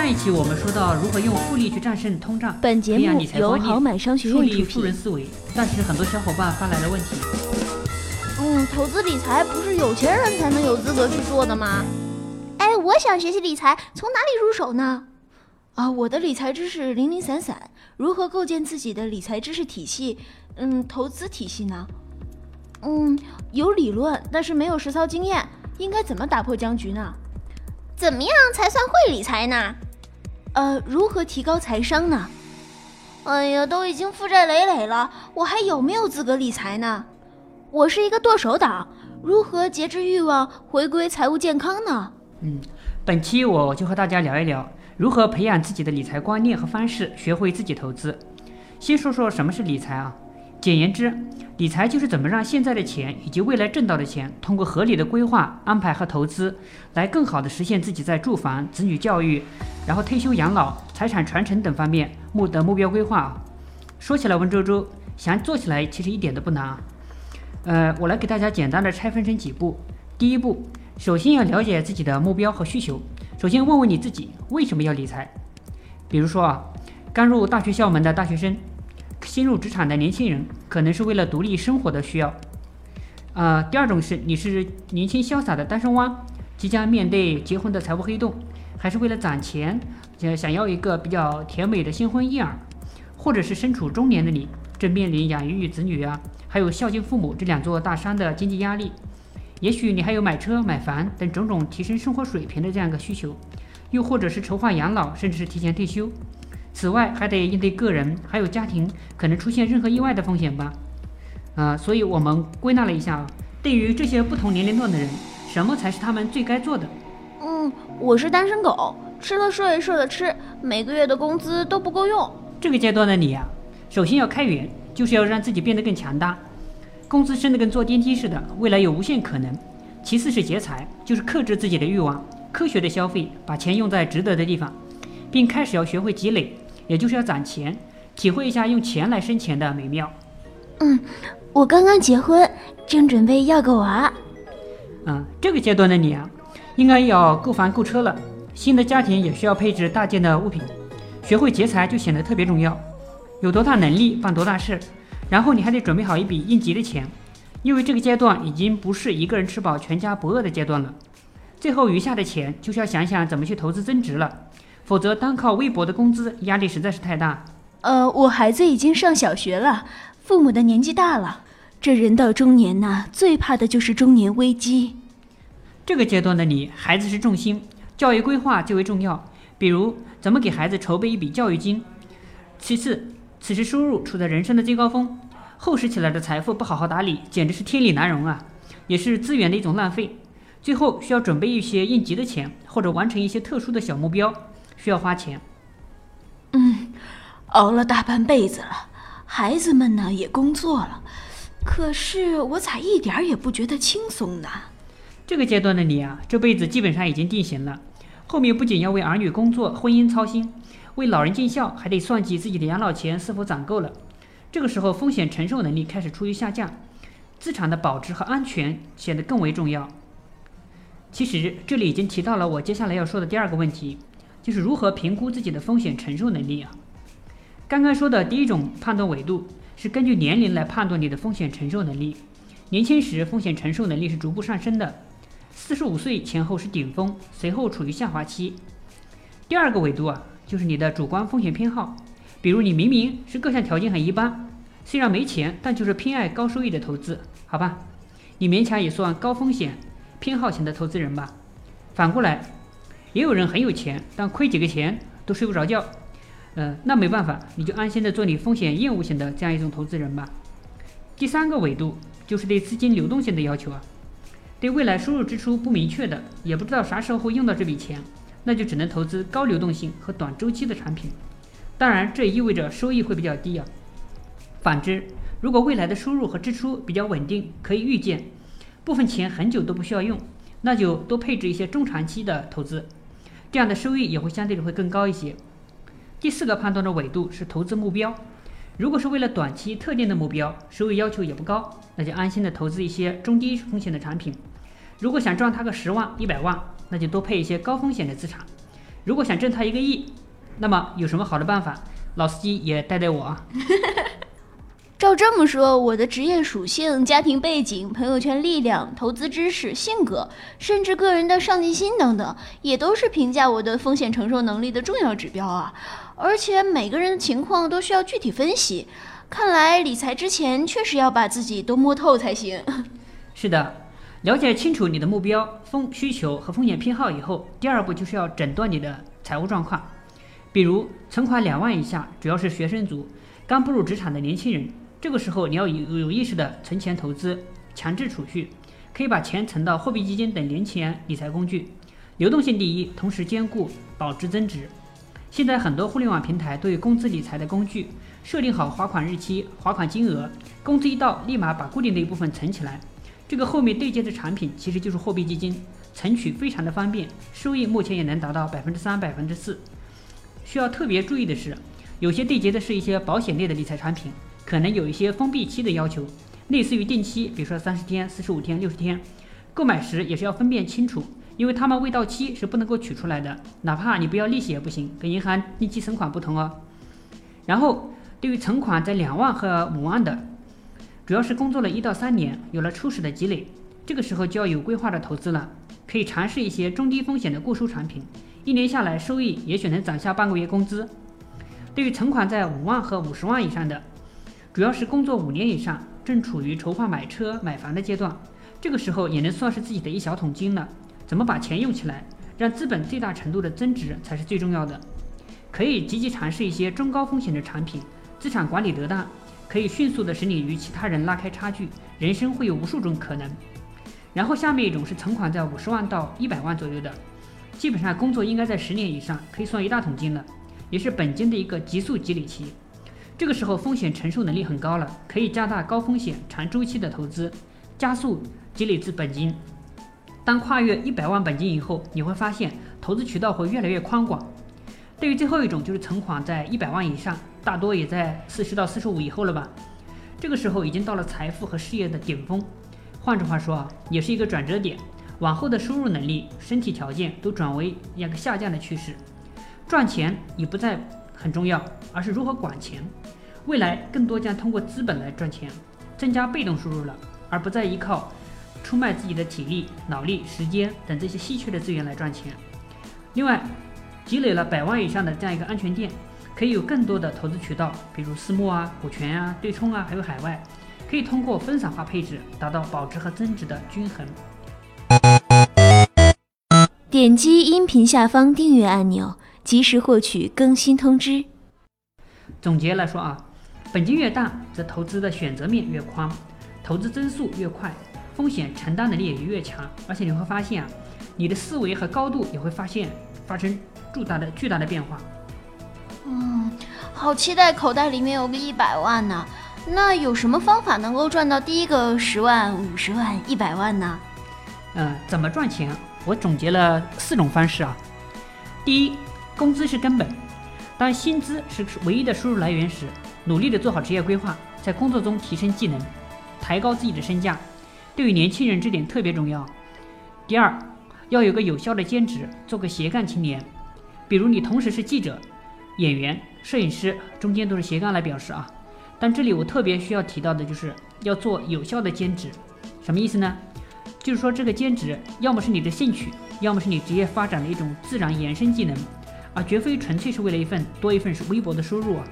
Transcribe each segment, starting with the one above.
上一期我们说到如何用复利去战胜通胀，本节培养目由理财观好买商学树院出品。立富人思维。但是很多小伙伴发来了问题，嗯，投资理财不是有钱人才能有资格去做的吗？哎，我想学习理财，从哪里入手呢？啊，我的理财知识零零散散，如何构建自己的理财知识体系？嗯，投资体系呢？嗯，有理论，但是没有实操经验，应该怎么打破僵局呢？怎么样才算会理财呢？呃，如何提高财商呢？哎呀，都已经负债累累了，我还有没有资格理财呢？我是一个剁手党，如何节制欲望，回归财务健康呢？嗯，本期我就和大家聊一聊如何培养自己的理财观念和方式，学会自己投资。先说说什么是理财啊？简言之，理财就是怎么让现在的钱以及未来挣到的钱，通过合理的规划、安排和投资，来更好的实现自己在住房、子女教育，然后退休养老、财产传承等方面目的目标规划。说起来文绉绉，想做起来其实一点都不难啊。呃，我来给大家简单的拆分成几步。第一步，首先要了解自己的目标和需求。首先问问你自己为什么要理财。比如说啊，刚入大学校门的大学生，新入职场的年轻人，可能是为了独立生活的需要。呃，第二种是你是年轻潇洒的单身汪，即将面对结婚的财务黑洞，还是为了攒钱，想想要一个比较甜美的新婚燕尔，或者是身处中年的你，正面临养育子女啊，还有孝敬父母这两座大山的经济压力。也许你还有买车、买房等种种提升生活水平的这样一个需求，又或者是筹划养老，甚至是提前退休。此外，还得应对个人还有家庭可能出现任何意外的风险吧。啊、所以我们归纳了一下，对于这些不同年龄段的人，什么才是他们最该做的？嗯，我是单身狗，吃了睡，睡了吃，每个月的工资都不够用。这个阶段的你呀、首先要开源，就是要让自己变得更强大，工资升得跟坐电梯似的，未来有无限可能。其次是节财，就是克制自己的欲望，科学的消费，把钱用在值得的地方，并开始要学会积累，也就是要攒钱，体会一下用钱来生钱的美妙。嗯我刚刚结婚，正准备要个娃。嗯，这个阶段的你啊，应该要购房购车了。新的家庭也需要配置大件的物品，学会节财就显得特别重要。有多大能力办多大事，然后你还得准备好一笔应急的钱，因为这个阶段已经不是一个人吃饱全家不饿的阶段了。最后余下的钱就是要想想怎么去投资增值了，否则单靠微薄的工资，压力实在是太大。呃，我孩子已经上小学了，父母的年纪大了，这人到中年呐、最怕的就是中年危机。这个阶段的你，孩子是重心，教育规划最为重要。比如，怎么给孩子筹备一笔教育金。其次，此时收入处在人生的最高峰，厚实起来的财富不好好打理，简直是天理难容啊，也是资源的一种浪费。最后需要准备一些应急的钱，或者完成一些特殊的小目标，需要花钱。嗯熬了大半辈子了，孩子们呢也工作了，可是我咋一点也不觉得轻松呢？这个阶段的你啊，这辈子基本上已经定型了。后面不仅要为儿女工作、婚姻操心，为老人尽孝，还得算计自己的养老钱是否攒够了。这个时候，风险承受能力开始处于下降，资产的保值和安全显得更为重要。其实，这里已经提到了我接下来要说的第二个问题，就是如何评估自己的风险承受能力啊。刚刚说的第一种判断维度是根据年龄来判断你的风险承受能力。年轻时风险承受能力是逐步上升的，四十五岁前后是顶峰，随后处于下滑期。第二个维度啊，就是你的主观风险偏好，比如你明明是各项条件很一般，虽然没钱，但就是偏爱高收益的投资，好吧？你勉强也算高风险偏好型的投资人吧。反过来，也有人很有钱，但亏几个钱都睡不着觉，呃，那没办法，你就安心的做你风险厌恶型的这样一种投资人吧。第三个维度就是对资金流动性的要求啊，对未来收入支出不明确的，也不知道啥时候会用到这笔钱，那就只能投资高流动性和短周期的产品。当然，这也意味着收益会比较低啊。反之，如果未来的收入和支出比较稳定，可以预见，部分钱很久都不需要用，那就多配置一些中长期的投资，这样的收益也会相对的会更高一些。第四个判断的维度是投资目标，如果是为了短期特定的目标，收益要求也不高，那就安心的投资一些中低风险的产品。如果想赚他个十万、一百万，那就多配一些高风险的资产。如果想挣他一个亿，那么有什么好的办法？老司机也带带我啊！照这么说，我的职业属性、家庭背景、朋友圈力量、投资知识、性格，甚至个人的上进心等等，也都是评价我的风险承受能力的重要指标啊！而且每个人的情况都需要具体分析。看来理财之前确实要把自己都摸透才行。是的，了解清楚你的目标、风需求和风险偏好以后，第二步就是要诊断你的财务状况。比如存款两万以下，主要是学生族、刚步入职场的年轻人。这个时候，你要有有意识的存钱投资，强制储蓄，可以把钱存到货币基金等年钱理财工具，流动性第一，同时兼顾保值增值。现在很多互联网平台都有工资理财的工具，设定好划款日期、划款金额，工资一到立马把固定的一部分存起来。这个后面对接的产品其实就是货币基金，存取非常的方便，收益目前也能达到百分之三、百分之四。需要特别注意的是，有些对接的是一些保险类的理财产品。可能有一些封闭期的要求，类似于定期，比如说三十天、四十五天、六十天，购买时也是要分辨清楚，因为他们未到期是不能够取出来的，哪怕你不要利息也不行，跟银行定期存款不同哦。然后，对于存款在两万和五万的，主要是工作了一到三年，有了初始的积累，这个时候就要有规划的投资了，可以尝试一些中低风险的固收产品，一年下来收益也许能攒下半个月工资。对于存款在五万和五十万以上的，主要是工作五年以上，正处于筹划买车买房的阶段，这个时候也能算是自己的一小桶金了。怎么把钱用起来，让资本最大程度的增值才是最重要的。可以积极尝试一些中高风险的产品，资产管理得当，可以迅速的使你与其他人拉开差距，人生会有无数种可能。然后下面一种是存款在五十万到一百万左右的，基本上工作应该在十年以上，可以算一大桶金了，也是本金的一个急速积累期。这个时候风险承受能力很高了，可以加大高风险长周期的投资，加速积累至本金。当跨越一百万本金以后，你会发现投资渠道会越来越宽广。对于最后一种，就是存款在一百万以上，大多也在四十到四十五以后了吧？这个时候已经到了财富和事业的顶峰，换句话说啊，也是一个转折点。往后的收入能力、身体条件都转为一个下降的趋势，赚钱已不再很重要，而是如何管钱。未来更多将通过资本来赚钱，增加被动收入了，而不再依靠出卖自己的体力、脑力、时间等这些稀缺的资源来赚钱。另外，积累了百万以上的这样一个安全垫，可以有更多的投资渠道，比如私募啊、股权啊、对冲啊，还有海外，可以通过分散化配置达到保值和增值的均衡。点击音频下方订阅按钮，及时获取更新通知。总结来说啊。本金越大，则投资的选择面越宽，投资增速越快，风险承担能力也就越强。而且你会发现啊，你的思维和高度也会发现发生巨大的巨大的变化。嗯，好期待口袋里面有个一百万呢。那有什么方法能够赚到第一个十万、五十万、一百万呢？嗯，怎么赚钱？我总结了四种方式啊。第一，工资是根本，当薪资是唯一的收入来源时。努力的做好职业规划，在工作中提升技能，抬高自己的身价，对于年轻人这点特别重要。第二，要有个有效的兼职，做个斜杠青年。比如你同时是记者、演员、摄影师，中间都是斜杠来表示啊。但这里我特别需要提到的就是要做有效的兼职，什么意思呢？就是说这个兼职要么是你的兴趣，要么是你职业发展的一种自然延伸技能，而绝非纯粹是为了一份多一份微薄的收入啊。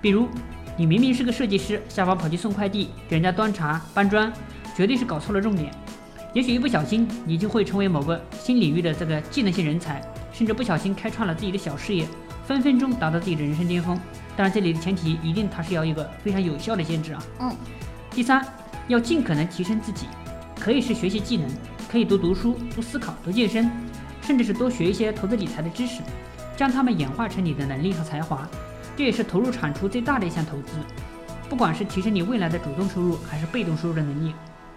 比如，你明明是个设计师，下班跑去送快递，给人家端茶搬砖，绝对是搞错了重点。也许一不小心，你就会成为某个新领域的这个技能性人才，甚至不小心开创了自己的小事业，分分钟达到自己的人生巅峰。当然，这里的前提一定它是要一个非常有效的兼职啊。嗯。第三，要尽可能提升自己，可以是学习技能，可以多读书、多思考、多健身，甚至是多学一些投资理财的知识，将它们演化成你的能力和才华。这也是投入产出最大的一项投资，不管是提升你未来的主动收入，还是被动收入的能力，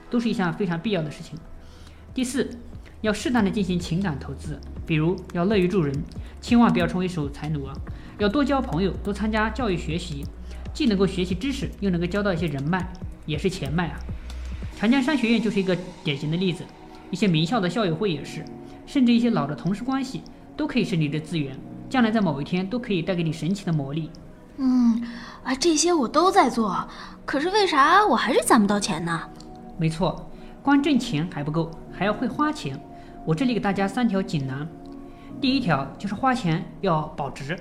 都是一项非常必要的事情。第四，要适当的进行情感投资，比如要乐于助人，千万不要成为守财奴啊！要多交朋友，多参加教育学习，既能够学习知识，又能够交到一些人脉，也是钱脉啊！长江商学院就是一个典型的例子，一些名校的校友会也是，甚至一些老的同事关系，都可以是你的资源，将来在某一天都可以带给你神奇的魔力。嗯，啊，这些我都在做，可是为啥我还是攒不到钱呢？没错，光挣钱还不够，还要会花钱。我这里给大家三条锦囊。第一条就是花钱要保值，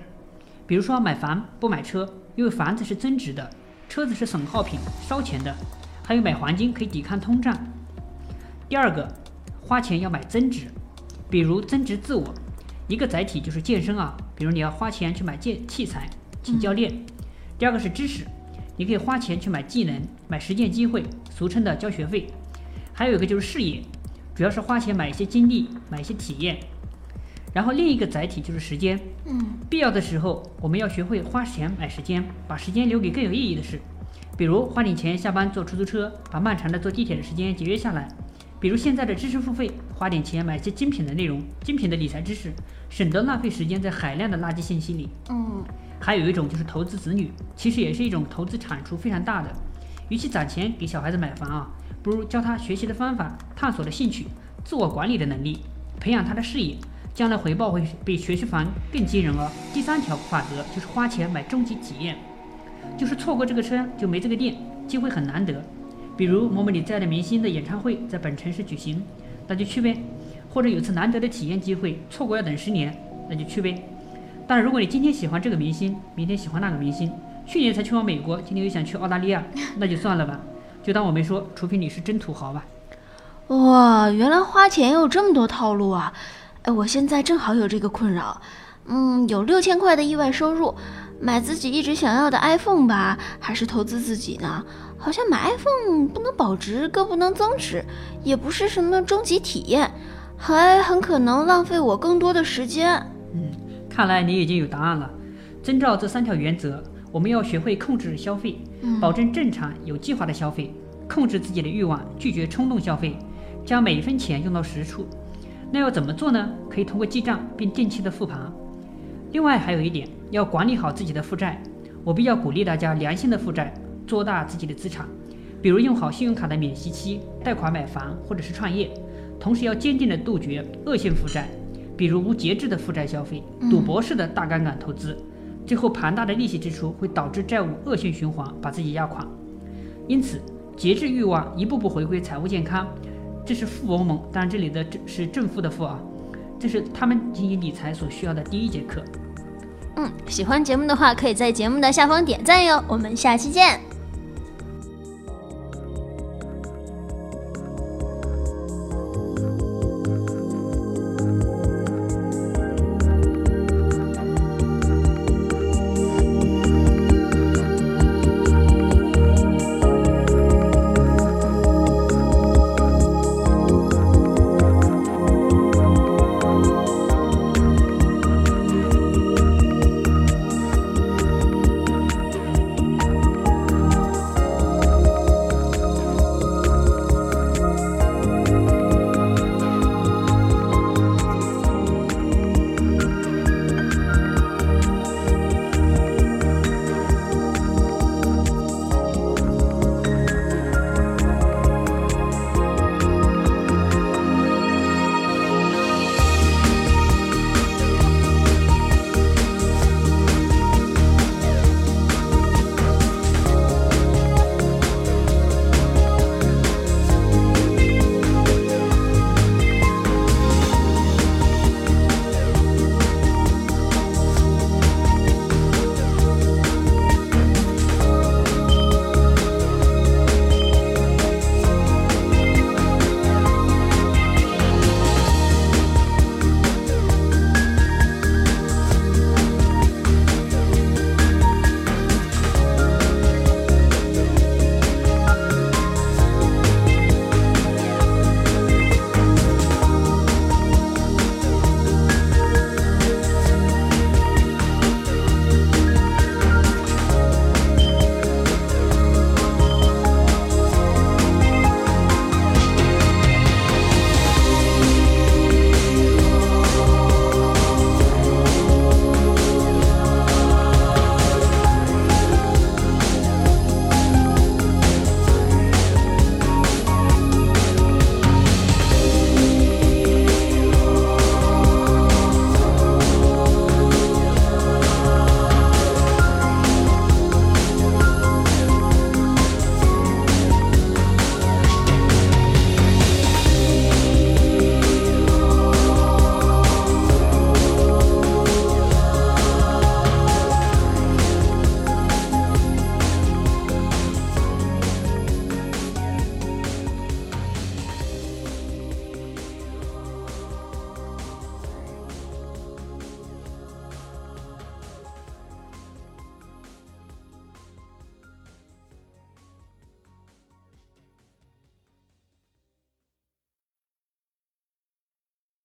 比如说买房不买车，因为房子是增值的，车子是损耗品，烧钱的。还有买黄金可以抵抗通胀。第二个，花钱要买增值，比如增值自我，一个载体就是健身啊，比如你要花钱去买健器材，请教练。第二个是知识，你可以花钱去买技能、买实践机会，俗称的交学费。还有一个就是事业，主要是花钱买一些经历、买一些体验。然后另一个载体就是时间，嗯，必要的时候我们要学会花钱买时间，把时间留给更有意义的事，比如花点钱下班坐出租车，把漫长的坐地铁的时间节约下来。比如现在的知识付费，花点钱买些精品的内容、精品的理财知识，省得浪费时间在海量的垃圾信息里。嗯，还有一种就是投资子女，其实也是一种投资产出非常大的。与其攒钱给小孩子买房啊，不如教他学习的方法、探索的兴趣、自我管理的能力，培养他的视野，将来回报会比学区房更惊人哦。第三条法则就是花钱买终极体验，就是错过这个车就没这个店，机会很难得。比如某某你在的明星的演唱会在本城市举行，那就去呗；或者有次难得的体验机会，错过要等十年，那就去呗。但，如果你今天喜欢这个明星，明天喜欢那个明星，去年才去往美国，今天又想去澳大利亚，那就算了吧，就当我没说，除非你是真土豪吧。哇，原来花钱有这么多套路啊！哎，我现在正好有这个困扰，嗯，有六千块的意外收入，买自己一直想要的 iPhone 吧，还是投资自己呢？好像买 iPhone 不能保值，更不能增值，也不是什么终极体验，还很可能浪费我更多的时间。嗯，看来你已经有答案了。遵照这三条原则，我们要学会控制消费，保证正常有计划的消费，控制自己的欲望，拒绝冲动消费，将每一分钱用到实处。那要怎么做呢？可以通过记账并定期的复盘。另外还有一点，要管理好自己的负债。我比较鼓励大家良性的负债。做大自己的资产，比如用好信用卡的免息期，贷款买房或者是创业，同时要坚定的杜绝恶性负债，比如无节制的负债消费、赌博式的大杠杆投资，最后庞大的利息支出会导致债务恶性循环，把自己压垮。因此，节制欲望，一步步回归财务健康，这是富翁们，当然这里的是正负的负啊，这是他们进行理财所需要的第一节课。嗯，喜欢节目的话，可以在节目的下方点赞哟。我们下期见。